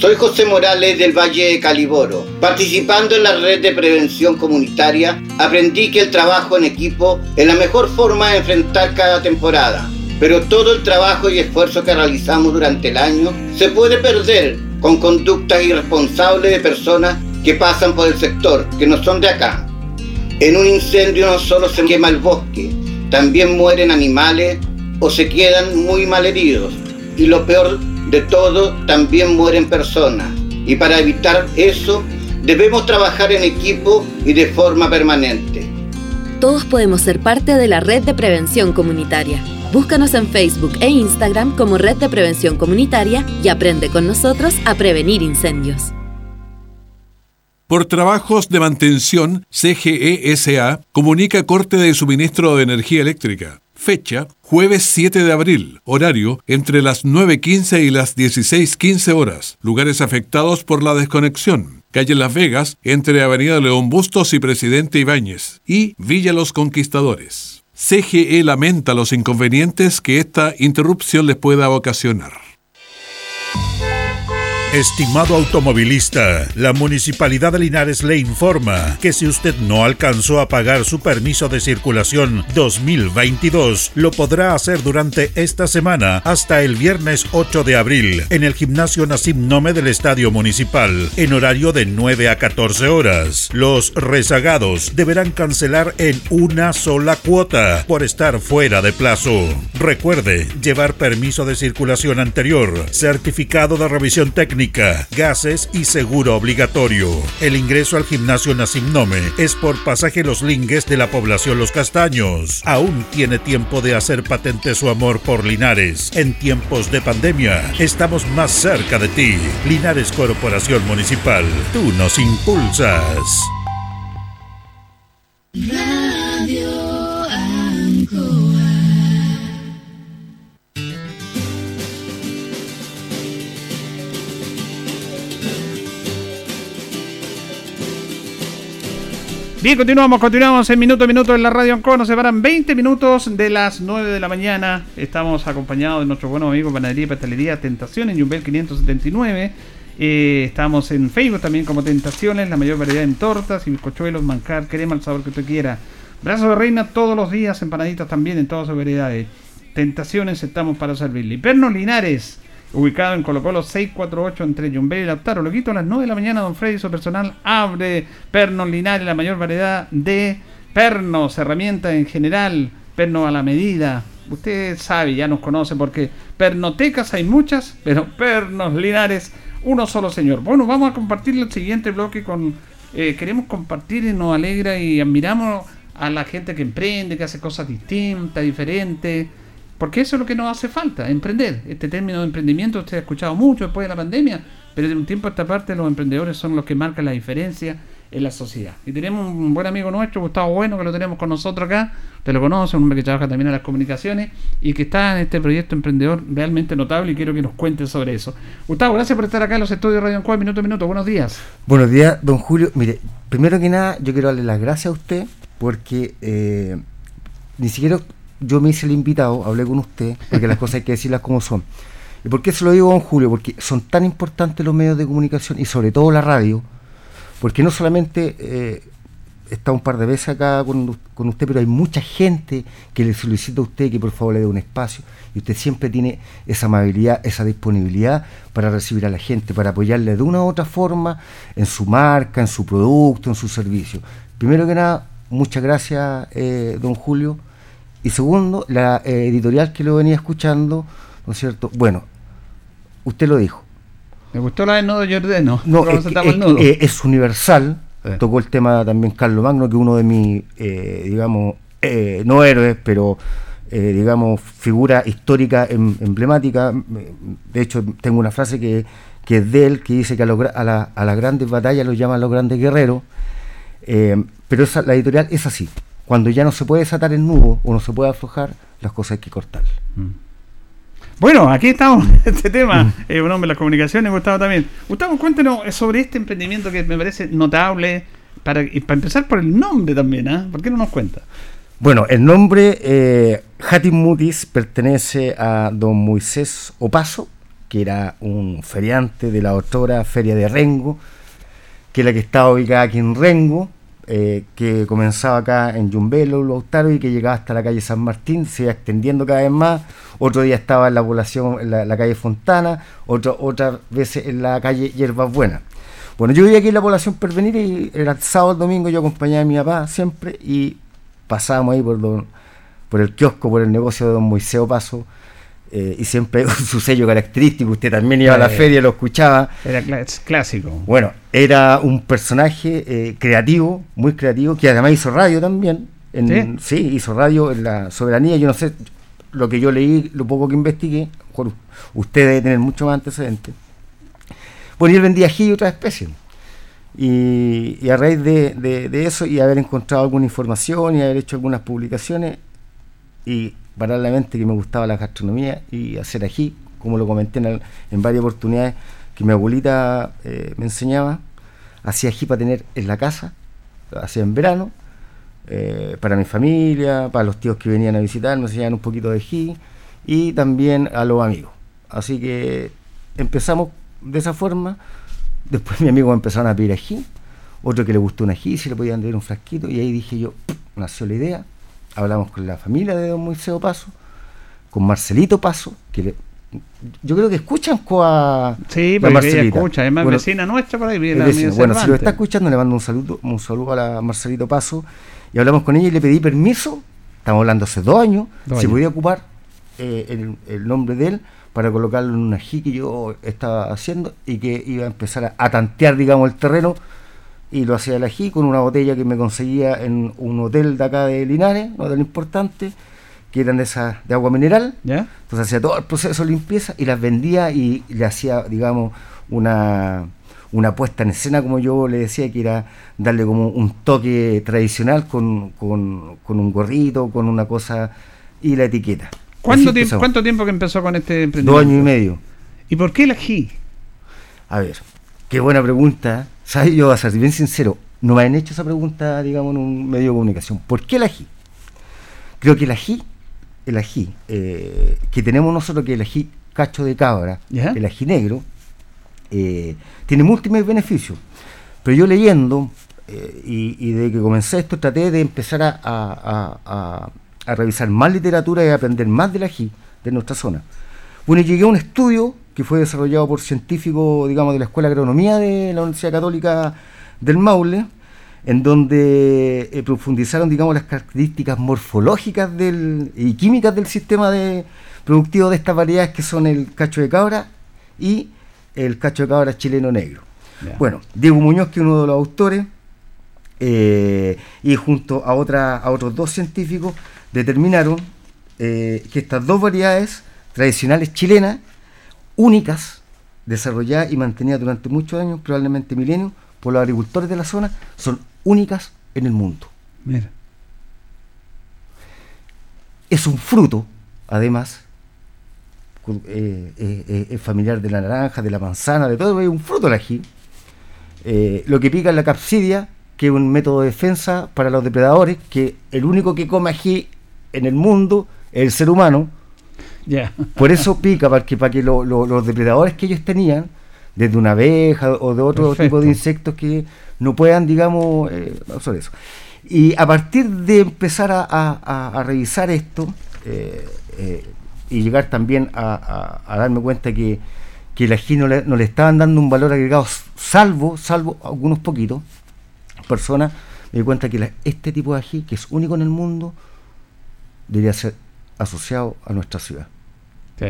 Soy José Morales del Valle de Caliboro. Participando en la red de prevención comunitaria, aprendí que el trabajo en equipo es la mejor forma de enfrentar cada temporada. Pero todo el trabajo y esfuerzo que realizamos durante el año se puede perder con conductas irresponsables de personas que pasan por el sector, que no son de acá. En un incendio no solo se quema el bosque, también mueren animales o se quedan muy mal heridos. Y lo peor de todo, también mueren personas. Y para evitar eso, debemos trabajar en equipo y de forma permanente. Todos podemos ser parte de la red de prevención comunitaria. Búscanos en Facebook e Instagram como Red de Prevención Comunitaria y aprende con nosotros a prevenir incendios. Por trabajos de mantención, CGESA comunica corte de suministro de energía eléctrica. Fecha, jueves 7 de abril. Horario, entre las 9.15 y las 16.15 horas. Lugares afectados por la desconexión. Calle Las Vegas, entre Avenida León Bustos y Presidente Ibáñez. Y Villa Los Conquistadores. CGE lamenta los inconvenientes que esta interrupción les pueda ocasionar. Estimado automovilista, la Municipalidad de Linares le informa que si usted no alcanzó a pagar su permiso de circulación 2022, lo podrá hacer durante esta semana hasta el viernes 8 de abril en el Gimnasio Nasim Nome del Estadio Municipal, en horario de 9 a 14 horas. Los rezagados deberán cancelar en una sola cuota por estar fuera de plazo. Recuerde llevar permiso de circulación anterior, certificado de revisión técnica, gases y seguro obligatorio. El ingreso al gimnasio Nasim Nome es por pasaje Los Lingues de la población Los Castaños. Aún tiene tiempo de hacer patente su amor por Linares. En tiempos de pandemia, estamos más cerca de ti. Linares Corporación Municipal, tú nos impulsas. Bien, continuamos, continuamos en minuto a minuto en la radio Ancoa. Nos separan 20 minutos de las 9 de la mañana. Estamos acompañados de nuestro buen amigo Panadería y Pastelería Tentación en Jumbel 579. Eh, estamos en Facebook también como Tentaciones, la mayor variedad en tortas y bizcochuelos, manjar, crema, el sabor que usted quiera. Brazo de reina todos los días, empanaditas también en todas sus variedades. Tentaciones estamos para servirle. Pernos Linares, ubicado en Colo Colo 648 entre Jumbel y Lautaro. Lo quito a las 9 de la mañana, don Freddy, su personal abre Pernos Linares, la mayor variedad de pernos, herramientas en general, pernos a la medida. Usted sabe, ya nos conoce porque pernotecas hay muchas, pero pernos Linares, uno solo señor. Bueno, vamos a compartir el siguiente bloque con... eh, queremos compartir y nos alegra y admiramos a la gente que emprende, que hace cosas distintas, diferentes. Porque eso es lo que nos hace falta, emprender. Este término de emprendimiento usted ha escuchado mucho después de la pandemia, pero de un tiempo a esta parte los emprendedores son los que marcan la diferencia en la sociedad. Y tenemos un buen amigo nuestro, Gustavo Bueno, que lo tenemos con nosotros acá. Usted lo conoce, un hombre que trabaja también en las comunicaciones y que está en este proyecto emprendedor realmente notable y quiero que nos cuente sobre eso. Gustavo, gracias por estar acá en los estudios de Radio Ancoa, minuto a minuto. Buenos días. Buenos días, don Julio. Mire, primero que nada, yo quiero darle las gracias a usted porque eh, ni siquiera yo me hice el invitado, hablé con usted, porque las cosas hay que decirlas como son. ¿Y por qué se lo digo, don Julio? Porque son tan importantes los medios de comunicación y sobre todo la radio, porque no solamente eh, está un par de veces acá con, con usted, pero hay mucha gente que le solicita a usted que por favor le dé un espacio y usted siempre tiene esa amabilidad, esa disponibilidad para recibir a la gente, para apoyarle de una u otra forma en su marca, en su producto, en su servicio. Primero que nada, muchas gracias, eh, don Julio. Y segundo, la eh, editorial que lo venía escuchando, ¿no es cierto? Bueno, usted lo dijo. Me gustó la de Nodo Jordano. No, es, que- es- eh, es universal. Eh. Tocó el tema también Carlos Magno, que es uno de mis, eh, digamos, no héroes, pero, digamos, figura histórica em- emblemática. De hecho, tengo una frase que, que es de él, que dice que a, los a, la- a las grandes batallas los llaman los grandes guerreros. Pero esa, la editorial es así. Cuando ya no se puede desatar el nudo o no se puede aflojar, las cosas hay que cortar. Bueno, aquí estamos en este tema. Eh, un hombre de las comunicaciones, Gustavo también. Gustavo, cuéntenos eh, sobre este emprendimiento que me parece notable. Para, empezar por el nombre también, ¿ah? ¿Por qué no nos cuenta? Bueno, el nombre eh, Hatim Mutis pertenece a don Moisés Opaso, que era un feriante de la otrora Feria de Rengo, que es la que estaba ubicada aquí en Rengo, eh, que comenzaba acá en Yumbelo, Lautaro, y que llegaba hasta la calle San Martín, se iba extendiendo cada vez más. Otro día estaba en la población, en la, calle Fontana, otro, otras veces en la calle Hierbas Buenas. Bueno, yo vivía aquí en la población Pervenir y era sábado, domingo, yo acompañaba a mi papá siempre y pasábamos ahí por, don- por el kiosco, por el negocio de don Moisés Paso, eh, y siempre *laughs* con su sello característico, usted también iba a la feria, lo escuchaba. Era es clásico. Bueno, era un personaje eh, creativo, muy creativo, que además hizo radio también. En, ¿Sí? hizo radio en la soberanía. Yo no sé, lo que yo leí, lo poco que investigué, mejor usted debe tener mucho más antecedentes. Bueno, y él vendía ají y otras especies. Y, y a raíz de, de- de eso y haber encontrado alguna información y haber hecho algunas publicaciones, y paralelamente que me gustaba la gastronomía y hacer ají, como lo comenté en, varias oportunidades, que mi abuelita eh, me enseñaba, hacía ají para tener en la casa, hacía en verano, eh, para mi familia, para los tíos que venían a visitar, me enseñaban un poquito de ají y también a los amigos. Así que empezamos de esa forma, después mis amigos empezaron a pedir ají, otro que le gustó un ají, si le podían dar un frasquito, y ahí dije yo, nació la idea, hablamos con la familia de don Moisés Paso, con Marcelito Paso, que le- yo creo que escuchan a Sí, porque ella escucha, es más Bueno, vecina nuestra por ahí, la vecina. Bueno, si lo está escuchando, le mando un saludo, un saludo a la Marcelito Paso, y hablamos con ella y le pedí permiso, estamos hablando hace dos años, Dos si podía ocupar eh, el, el nombre de él para colocarlo en un ají que yo estaba haciendo y que iba a empezar a, a tantear, digamos, el terreno y lo hacía el ají con una botella que me conseguía en un hotel de acá de Linares, un hotel importante, que eran de esas de agua mineral. ¿Ya? Entonces hacía todo el proceso de limpieza y las vendía y le hacía, digamos, una, una puesta en escena, como yo le decía, que era darle como un toque tradicional con, con, con un gorrito, con una cosa y la etiqueta. ¿Cuánto, tiempo. ¿Cuánto tiempo que empezó con este emprendimiento? Dos años y medio. ¿Y por qué el ají? A ver, qué buena pregunta. ¿Sabes? Yo a ser bien sincero. no me han hecho esa pregunta, digamos, en un medio de comunicación. ¿Por qué el ají? Creo que el ají, el ají, eh, que tenemos nosotros, que el ají cacho de cabra, el ají negro, eh, tiene múltiples beneficios. Pero yo leyendo, eh, y, y desde que comencé esto, traté de empezar a, a- a- a revisar más literatura y a aprender más del ají de nuestra zona. Bueno, y llegué a un estudio que fue desarrollado por científicos, digamos, de la Escuela de Agronomía de la Universidad Católica del Maule, en donde eh, profundizaron, digamos, las características morfológicas del, y químicas del sistema de, productivo de estas variedades que son el cacho de cabra y el cacho de cabra chileno negro. Bueno, Diego Muñoz, que es uno de los autores, eh, y junto a, otra, a otros dos científicos, determinaron eh, que estas dos variedades tradicionales chilenas, únicas, desarrolladas y mantenidas durante muchos años, probablemente milenios, por los agricultores de la zona, son únicas en el mundo. Mira. Es un fruto, además, eh, eh, eh, es familiar de la naranja, de la manzana, de todo, es un fruto el ají. Eh, lo que pica es la capsidia, que es un método de defensa para los depredadores, que el único que come ají en el mundo es el ser humano. Por eso pica, para que, para que lo- lo- los depredadores que ellos tenían, desde una abeja o de otro Perfecto. tipo de insectos que no puedan, digamos, eh, hacer eso. Y a partir de empezar a, a- revisar esto eh, eh, y llegar también a, darme cuenta que, que el ají no le, no le estaban dando un valor agregado, salvo, salvo algunos poquitos personas, me di cuenta que la- este tipo de ají, que es único en el mundo, debería ser asociado a nuestra ciudad. Sí.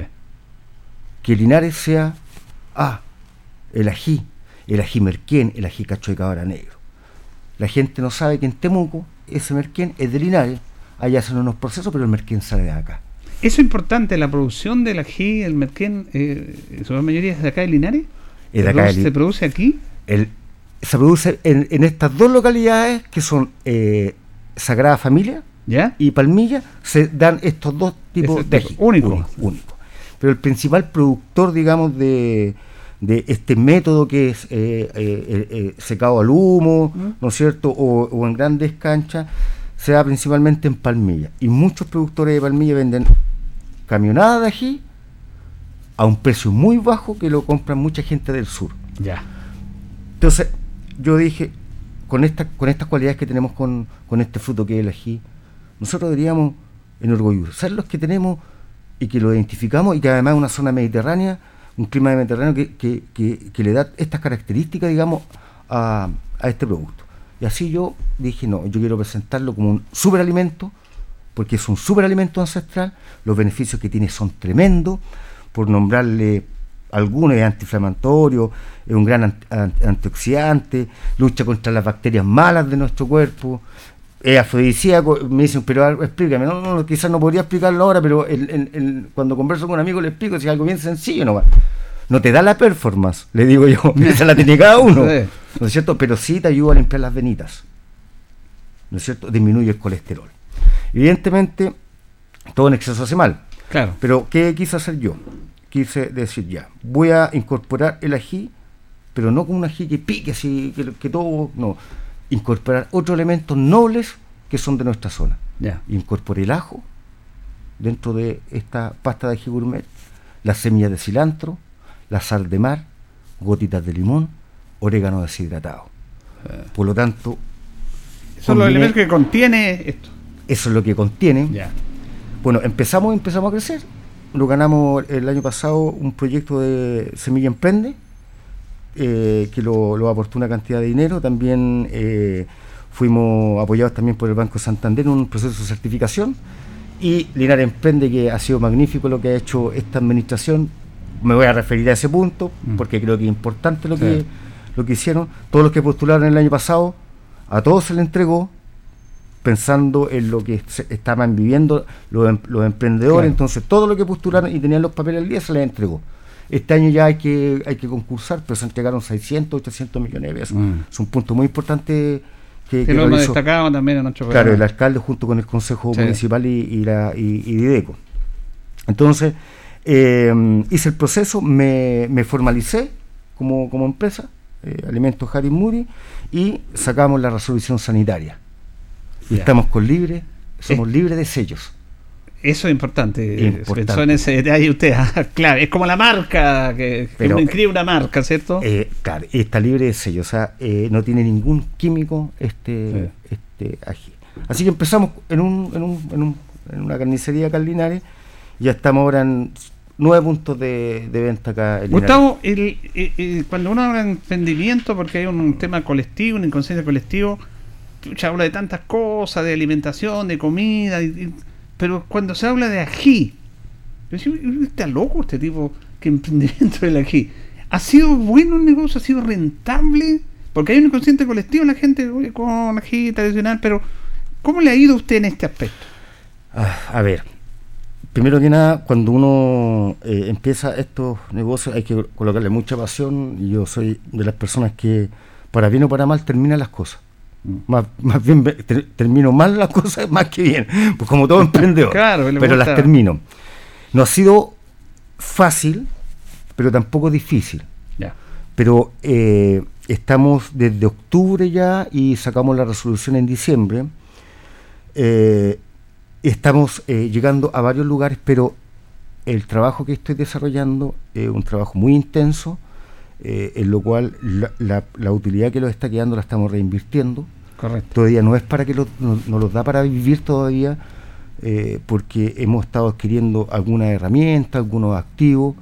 Que Linares sea, ah, el ají, el ají merquén, el ají cacho de cabra negro. La gente no sabe que en Temuco ese merquén es de Linares, allá hacen unos procesos, pero el merquén sale de acá. Eso es importante, la producción del ají, el merquén, eh, en su gran mayoría es de acá de Linares. Es de ¿Se acá de produce- Li- ¿Se produce aquí? El, se produce en, en estas dos localidades que son eh, Sagrada Familia y Palmilla, se dan estos dos tipos de ají. único. único, único. Pero el principal productor, digamos, de, de este método que es eh, eh, eh, secado al humo, ¿no es cierto? O, o en grandes canchas, se da principalmente en Palmilla. Y muchos productores de Palmilla venden camionadas de ají a un precio muy bajo que lo compran mucha gente del sur. Ya. Entonces, yo dije, con, esta, con estas cualidades que tenemos con, con este fruto que es el ají, nosotros deberíamos enorgullecer los que tenemos y que lo identificamos y que además es una zona mediterránea, un clima mediterráneo que, le da estas características, digamos, a, este producto. Y así yo dije, no, yo quiero presentarlo como un superalimento, porque es un superalimento ancestral, los beneficios que tiene son tremendos, por nombrarle algunos, es antiinflamatorio, es un gran ant- ant- antioxidante, lucha contra las bacterias malas de nuestro cuerpo, es afrodisíaco, me dicen, pero explícame, no, no, quizás no podría explicarlo ahora, pero el- el- el- cuando converso con un amigo le explico, si es algo bien sencillo no No te da la performance, le digo yo, *laughs* esa la tiene cada uno. ¿no es cierto? Pero sí te ayuda a limpiar las venitas, ¿no es cierto? Disminuye el colesterol. Evidentemente, todo en exceso hace mal. Claro. Pero, ¿qué quise hacer yo? Quise decir, ya, voy a incorporar el ají, pero no como un ají que pique así, que, que todo, no. Incorporar otros elementos nobles que son de nuestra zona. Ya. Incorporé el ajo dentro de esta pasta de ají gourmet, las semillas de cilantro, la sal de mar, gotitas de limón, orégano deshidratado. Por lo tanto, Son los elementos que contiene esto. eso es lo que contiene. Ya. Bueno, empezamos, empezamos a crecer. Lo ganamos el año pasado un proyecto de Semilla Emprende, eh, que lo, lo aportó una cantidad de dinero. También eh, fuimos apoyados también por el Banco Santander en un proceso de certificación. Y Linares Emprende, que ha sido magnífico lo que ha hecho esta administración. Me voy a referir a ese punto, porque creo que es importante lo, Sí. que, lo que hicieron. Todos los que postularon el año pasado, a todos se le entregó pensando en lo que estaban viviendo los, em- los emprendedores, Claro. entonces todo lo que postularon y tenían los papeles al día se les entregó. Este año ya hay que hay que concursar, pero se entregaron 600, 800 millones de pesos. Mm. Es un punto muy importante que, Que lo destacado también en nuestro Claro, el alcalde junto con el Consejo Sí. Municipal y, y la, y, y Dideco. Entonces, eh, hice el proceso, me, me formalicé como, como empresa, eh, Alimentos Harry Muri, y sacamos la resolución sanitaria. Y estamos con libre, somos libres de sellos. Eso es importante. Importante. Pensó en ese detalle usted. ah, *laughs* claro, es como la marca, que, que Pero, uno inscribe una marca, ¿cierto? Eh, claro, está libre de sellos, o sea, eh, no tiene ningún químico este, este ají. Así que empezamos en, un, en, un, en, un- en una carnicería acá en Linares, ya estamos ahora en nueve puntos de, de venta acá en. Gustavo, el- el- el- cuando uno habla de emprendimiento, porque hay un tema colectivo, una inconsciencia colectivo, se habla de tantas cosas, de alimentación, de comida, y- y- pero cuando se habla de ají, está loco este tipo que emprendimiento *laughs* del ají. ¿Ha sido bueno el negocio? ¿Ha sido rentable? Porque hay un inconsciente colectivo, la gente oye, con ají tradicional, pero ¿cómo le ha ido a usted en este aspecto? Ah, a ver, primero que nada, cuando uno eh, empieza estos negocios hay que colocarle mucha pasión yo soy de las personas que para bien o para mal termina las cosas. Más, más bien ter- termino mal las cosas *laughs* más que bien, pues como todo emprendedor. *laughs* Claro, pero las termino. No ha sido fácil, pero tampoco difícil. Ya. Pero eh, estamos desde octubre ya y sacamos la resolución en diciembre. Eh, estamos eh, llegando a varios lugares, pero el trabajo que estoy desarrollando es un trabajo muy intenso, eh, en lo cual la, la- la utilidad que nos está quedando la estamos reinvirtiendo. Correcto. Todavía no es para que lo- no, nos los da para vivir todavía, eh, porque hemos estado adquiriendo algunas herramientas, algunos activos,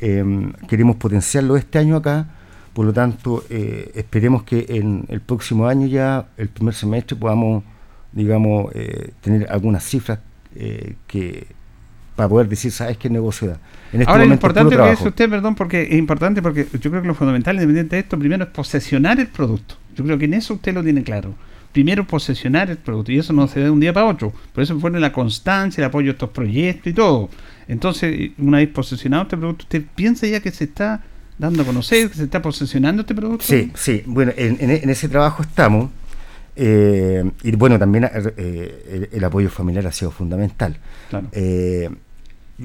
em, queremos potenciarlo este año acá, por lo tanto eh, esperemos que en el próximo año ya, el primer semestre, podamos, digamos, tener algunas cifras que para poder decir, ¿sabes qué negocio da? En este Ahora, lo es importante puro que trabajo. usted, perdón, porque es importante porque yo creo que lo fundamental, independiente de esto, primero es posesionar el producto. Yo creo que en eso usted lo tiene claro. Primero posesionar el producto y eso no se da de un día para otro. Por eso pone la constancia, el apoyo a estos proyectos y todo. Entonces, una vez posesionado este producto, ¿usted piensa ya que se está dando a conocer, que se está posesionando este producto? Sí, sí. Bueno, en, en- en ese trabajo estamos. eh, y bueno, también eh, el, el apoyo familiar ha sido fundamental. Claro. Eh,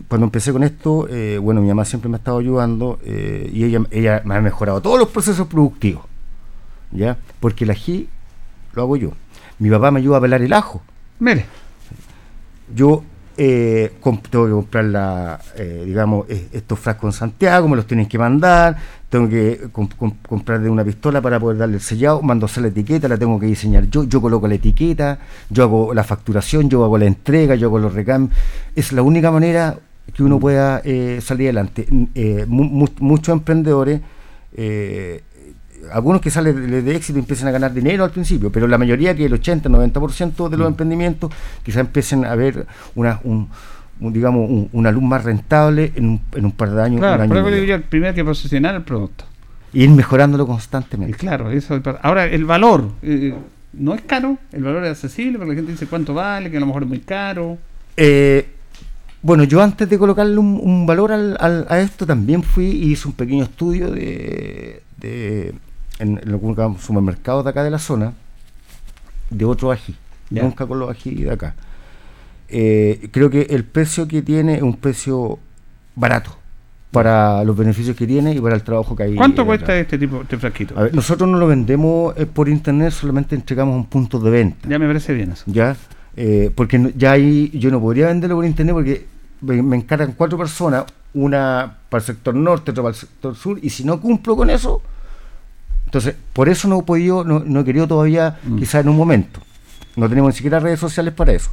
cuando empecé con esto, eh, bueno, mi mamá siempre me ha estado ayudando eh, y ella, ella me ha mejorado todos los procesos productivos. ¿Ya? Porque el ají lo hago yo. Mi papá me ayuda a pelar el ajo. Mire. Yo eh, comp- tengo que comprar la, eh, digamos, estos frascos en Santiago, me los tienen que mandar, tengo que com- com- comprar de una pistola para poder darle el sellado, mando la etiqueta, la tengo que diseñar yo, yo coloco la etiqueta, yo hago la facturación, yo hago la entrega, yo hago los recambios. Es la única manera que uno pueda eh, salir adelante. Muchos emprendedores algunos que salen de, de éxito empiezan a ganar dinero al principio, pero la mayoría, que el 80-90% de los emprendimientos, quizás empiecen a ver una, un, un, digamos, un- una luz más rentable en un, en un par de años. Claro, año digo yo, primero hay que posesionar el producto. Y ir mejorándolo constantemente. Claro, eso es Ahora, el valor eh, no es caro, el valor es accesible, porque la gente dice cuánto vale, que a lo mejor es muy caro. Eh, bueno, yo antes de colocarle un, un valor al- al- a esto también fui y hice un pequeño estudio de, de- en, en algunos supermercados de acá de la zona de otro ají, nunca con los ají de acá. Eh, creo que el precio que tiene es un precio barato para los beneficios que tiene y para el trabajo que hay. ¿Cuánto cuesta este tipo de frasquito? A ver, nosotros no lo vendemos eh, por internet, solamente entregamos un punto de venta. Ya me parece bien eso. ¿ya? Eh, porque no- ya ahí yo no podría venderlo por internet porque me, me encargan cuatro personas, una para el sector norte, otra para el sector sur, y si no cumplo con eso, entonces por eso no he podido, no, no he querido todavía, quizás en un momento. No tenemos ni siquiera redes sociales para eso.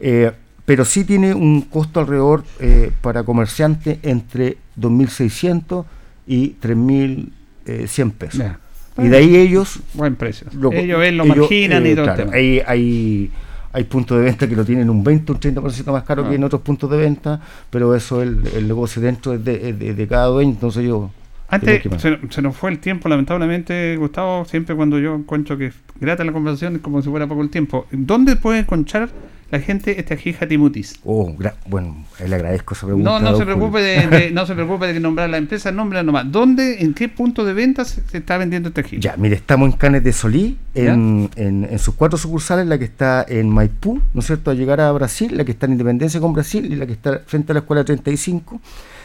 Eh, pero sí tiene un costo alrededor eh, para comerciantes entre 2.600 y 3.100 pesos. Ya. Y de ahí ellos... Buen precio. lo- ellos ven, lo ellos, marginan eh, y todo el claro, tema. Hay, hay, hay puntos de venta que lo tienen un 20 o un 30% más caro Ah. que en otros puntos de venta, pero eso el, el negocio dentro es de, es de- de cada dueño, entonces yo... Antes se, se nos fue el tiempo, lamentablemente, Gustavo. Siempre cuando yo encuentro que es grata la conversación es como si fuera poco el tiempo. ¿Dónde puede encontrar la gente este ají Jatimutis? Oh, bueno, le agradezco esa pregunta. No, no se preocupe de, de- *laughs* no se preocupe de nombrar la empresa, nombra nomás. ¿Dónde, en qué punto de venta se, está vendiendo este ají? Ya, mire, estamos en Canes de Solí, en, en- en sus cuatro sucursales, la que está en Maipú, ¿no es cierto?, a llegar a Brasil, la que está en Independencia con Brasil y la que está frente a la Escuela 35.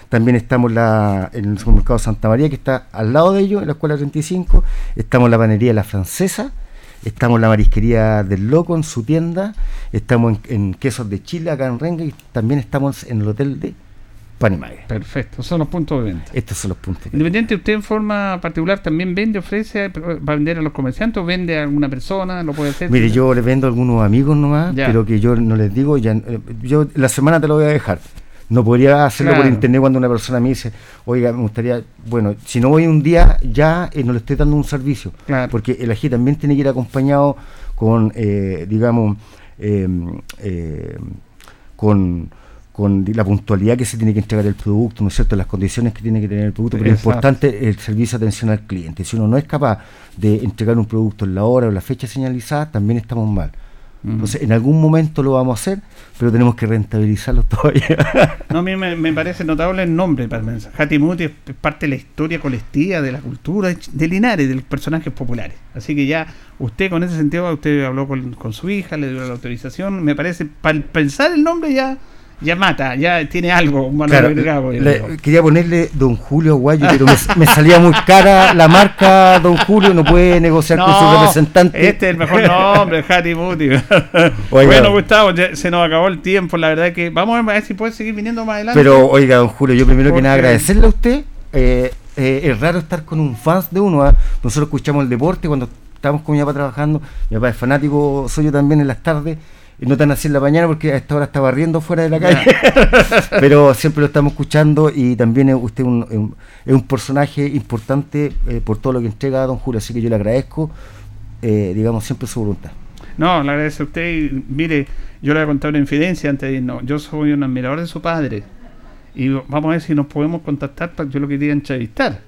También estamos la, en el supermercado Santa María, que está al lado de ellos, en la Escuela 35. Estamos en la panería La Francesa. Estamos en la marisquería del Loco, en su tienda. Estamos en, en Quesos de Chile, acá en Renga. Y también estamos en el hotel de Panimague. Perfecto, esos son los puntos de venta. Estos son los puntos. Independiente, usted en forma particular también vende, ofrece, va a vender a los comerciantes o vende a alguna persona, lo puede hacer. Mire, yo le vendo a algunos amigos nomás, Ya. pero que yo no les digo, ya, eh, yo la semana te lo voy a dejar. No podría hacerlo por internet cuando una persona me dice, oiga, me gustaría, bueno, si no voy un día, ya eh, no le estoy dando un servicio. Claro. Porque el ají también tiene que ir acompañado con, eh, digamos, eh, eh, con, con la puntualidad que se tiene que entregar el producto, ¿no es cierto? Las condiciones que tiene que tener el producto, pero es Exacto. importante el servicio de atención al cliente. Si uno no es capaz de entregar un producto en la hora o la fecha señalizada, también estamos mal. Entonces, en algún momento lo vamos a hacer, pero tenemos que rentabilizarlo *laughs* todavía. No, a mí me, parece notable el nombre. Hatimuti es parte de la historia colectiva, de la cultura de Linares, de los personajes populares. Así que ya usted con ese sentido, usted habló con, con su hija, le dio la autorización. Me parece, para pensar el nombre ya ya mata, ya tiene algo, un valor Claro, agregado. yo le- creo. quería ponerle Don Julio Aguayo, pero me, me salía muy cara la marca Don Julio, no puede negociar con su representante. Este es el mejor nombre, Hatimuti. *laughs* Oiga. bueno, Gustavo, ya se nos acabó el tiempo. La verdad que vamos a ver si puede seguir viniendo más adelante. Pero oiga, don Julio, yo primero que nada agradecerle a usted. eh, eh, es raro estar con un fans de uno. ¿ah? Nosotros escuchamos el deporte cuando estamos con mi papá trabajando. Mi papá es fanático, soy yo también en las tardes. Y no tan así en la mañana porque a esta hora está barriendo fuera de la calle. *laughs* Pero siempre lo estamos escuchando y también es usted un, es un- es un personaje importante eh, por todo lo que entrega a don Julio. Así que yo le agradezco, eh, digamos, siempre su voluntad. No, le agradezco a usted. Y, mire, yo le voy a contar una infidencia antes de irnos. Yo soy un admirador de su padre. Y vamos a ver si nos podemos contactar. para Yo lo quería entrevistar.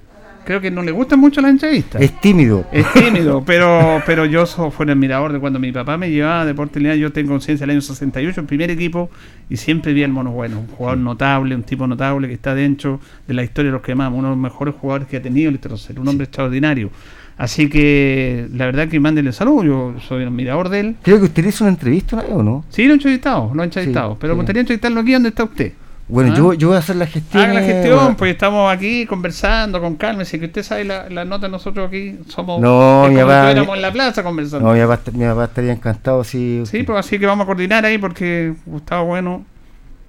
Creo que no le gustan mucho las entrevistas. Es tímido. Es tímido, *laughs* pero pero yo so- fui un admirador de cuando mi papá me llevaba a Deportes Linares. Yo tengo conciencia del año 68, el primer equipo, y siempre vi al mono bueno. Un jugador notable, un tipo notable que está dentro de la historia de los que amamos. Uno de los mejores jugadores que ha tenido el Trocel, un hombre extraordinario. Así que la verdad que mándenle salud. Yo soy un admirador de él. Creo que usted hizo una entrevista ¿o no? Sí, lo he entrevistado, lo he entrevistado. Sí, pero me sí. gustaría entrevistarlo aquí donde está usted. Bueno, ¿Ah? yo, yo voy a hacer la gestión. Haga la gestión, bueno. pues estamos aquí conversando con calma. Si que usted sabe la, la nota, nosotros aquí somos. No, es mi como papá- en la plaza conversando. No, mi papá, mi papá estaría encantado si. Sí, pues así que vamos a coordinar ahí porque Gustavo Bueno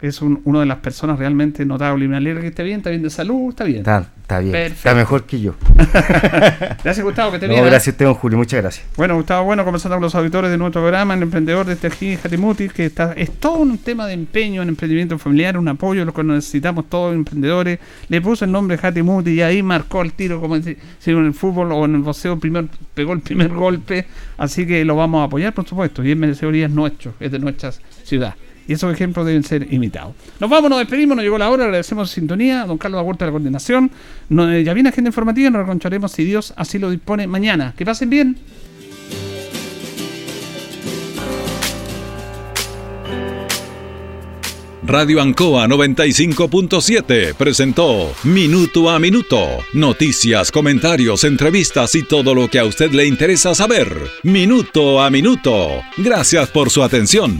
es un, una de las personas realmente notables. Y me alegra que esté bien, está bien de salud, está bien. Está, está bien. Perfecto. Está mejor que yo. *laughs* Gracias, Gustavo, que esté No, bien. ¿eh? gracias Julio. Muchas gracias. Bueno, Gustavo Bueno, conversando con los auditores de nuestro programa, el emprendedor de aquí, Jatimuti, que está, es todo un tema de empeño en emprendimiento familiar, un apoyo, lo que necesitamos todos los emprendedores. Le puso el nombre Jatimuti y ahí marcó el tiro, como si en el fútbol o en el boxeo, primer, pegó el primer golpe. Así que lo vamos a apoyar, por supuesto. Y el merecedor es nuestro, es de nuestra ciudad. Y esos ejemplos deben ser imitados. Nos vamos, nos despedimos, nos llegó la hora, agradecemos sintonía, don Carlos Agurta de la coordinación. Eh, ya viene agenda informativa, nos encontraremos si Dios así lo dispone mañana. Que pasen bien. Radio Ancoa 95.7 presentó Minuto a Minuto. Noticias, comentarios, entrevistas y todo lo que a usted le interesa saber. Minuto a Minuto. Gracias por su atención.